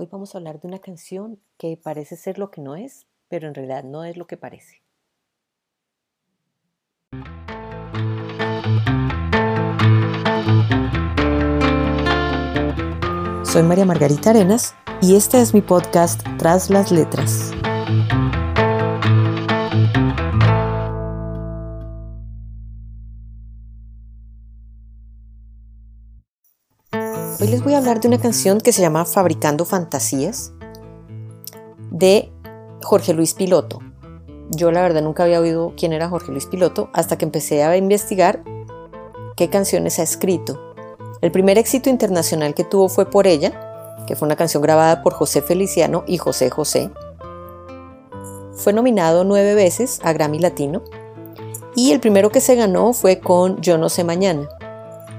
Hoy vamos a hablar de una canción que parece ser lo que no es, pero en realidad no es lo que parece. Soy María Margarita Arenas y este es mi podcast Tras las Letras. Les voy a hablar de una canción que se llama Fabricando Fantasías de Jorge Luis Piloto. Yo la verdad nunca había oído quién era Jorge Luis Piloto hasta que empecé a investigar qué canciones ha escrito. El primer éxito internacional que tuvo fue Por ella, que fue una canción grabada por José Feliciano y José José. Fue nominado nueve veces a Grammy Latino y el primero que se ganó fue con Yo no sé mañana.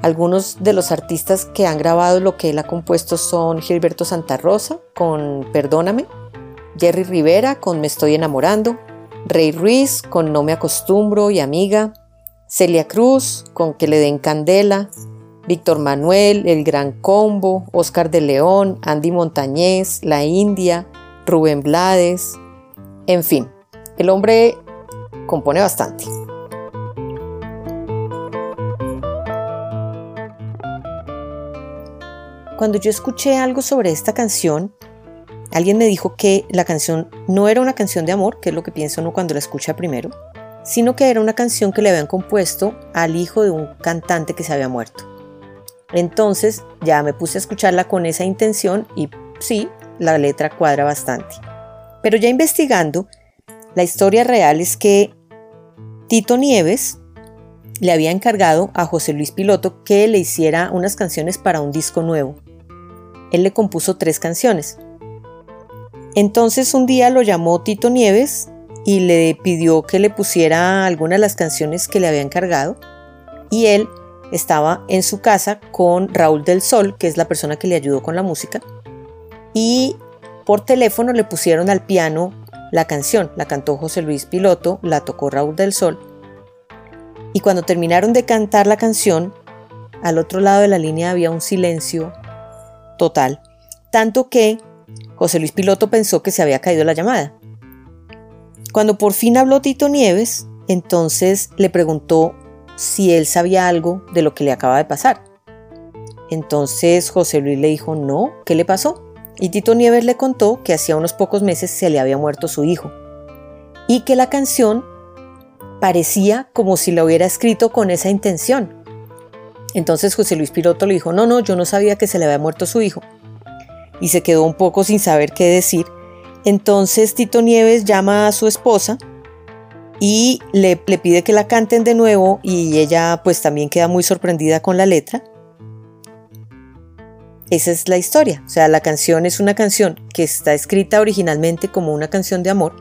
Algunos de los artistas que han grabado lo que él ha compuesto son Gilberto Santa Rosa con Perdóname, Jerry Rivera con Me estoy enamorando, Rey Ruiz con No me acostumbro y Amiga, Celia Cruz con Que le den candela, Víctor Manuel, El Gran Combo, Oscar de León, Andy Montañez, La India, Rubén Blades, en fin, el hombre compone bastante. Cuando yo escuché algo sobre esta canción, alguien me dijo que la canción no era una canción de amor, que es lo que piensa uno cuando la escucha primero, sino que era una canción que le habían compuesto al hijo de un cantante que se había muerto. Entonces ya me puse a escucharla con esa intención y sí, la letra cuadra bastante. Pero ya investigando, la historia real es que Tito Nieves le había encargado a José Luis Piloto que le hiciera unas canciones para un disco nuevo él le compuso tres canciones. Entonces un día lo llamó Tito Nieves y le pidió que le pusiera algunas de las canciones que le había encargado y él estaba en su casa con Raúl del Sol, que es la persona que le ayudó con la música, y por teléfono le pusieron al piano la canción, la cantó José Luis Piloto, la tocó Raúl del Sol, y cuando terminaron de cantar la canción, al otro lado de la línea había un silencio total, tanto que José Luis Piloto pensó que se había caído la llamada. Cuando por fin habló Tito Nieves, entonces le preguntó si él sabía algo de lo que le acaba de pasar. Entonces José Luis le dijo, no, ¿qué le pasó? Y Tito Nieves le contó que hacía unos pocos meses se le había muerto su hijo y que la canción parecía como si la hubiera escrito con esa intención, entonces José Luis Piloto le dijo, no, no, yo no sabía que se le había muerto su hijo. Y se quedó un poco sin saber qué decir. Entonces Tito Nieves llama a su esposa y le, le pide que la canten de nuevo y ella pues también queda muy sorprendida con la letra. Esa es la historia, o sea, la canción es una canción que está escrita originalmente como una canción de amor,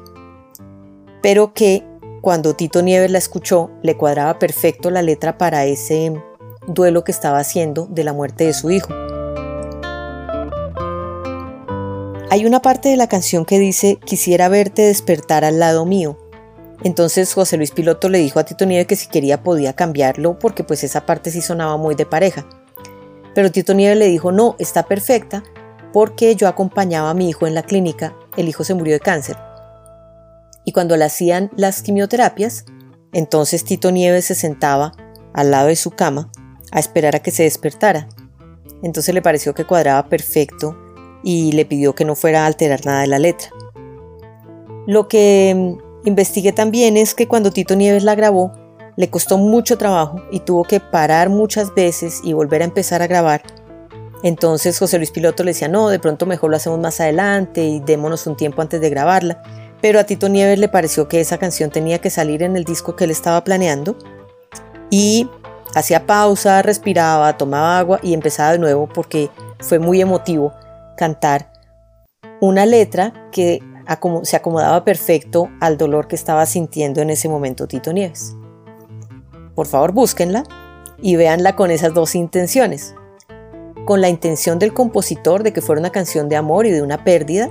pero que cuando Tito Nieves la escuchó le cuadraba perfecto la letra para ese duelo que estaba haciendo de la muerte de su hijo. Hay una parte de la canción que dice, quisiera verte despertar al lado mío. Entonces José Luis Piloto le dijo a Tito Nieves que si quería podía cambiarlo porque pues esa parte sí sonaba muy de pareja. Pero Tito Nieves le dijo, no, está perfecta porque yo acompañaba a mi hijo en la clínica, el hijo se murió de cáncer. Y cuando le hacían las quimioterapias, entonces Tito Nieves se sentaba al lado de su cama a esperar a que se despertara. Entonces le pareció que cuadraba perfecto y le pidió que no fuera a alterar nada de la letra. Lo que mm, investigué también es que cuando Tito Nieves la grabó, le costó mucho trabajo y tuvo que parar muchas veces y volver a empezar a grabar. Entonces José Luis Piloto le decía, no, de pronto mejor lo hacemos más adelante y démonos un tiempo antes de grabarla. Pero a Tito Nieves le pareció que esa canción tenía que salir en el disco que él estaba planeando. Y Hacía pausa, respiraba, tomaba agua y empezaba de nuevo porque fue muy emotivo cantar una letra que se acomodaba perfecto al dolor que estaba sintiendo en ese momento Tito Nieves. Por favor, búsquenla y véanla con esas dos intenciones. Con la intención del compositor de que fuera una canción de amor y de una pérdida,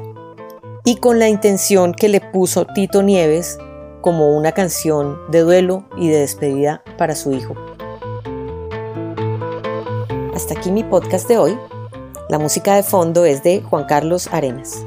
y con la intención que le puso Tito Nieves como una canción de duelo y de despedida para su hijo. Hasta aquí mi podcast de hoy. La música de fondo es de Juan Carlos Arenas.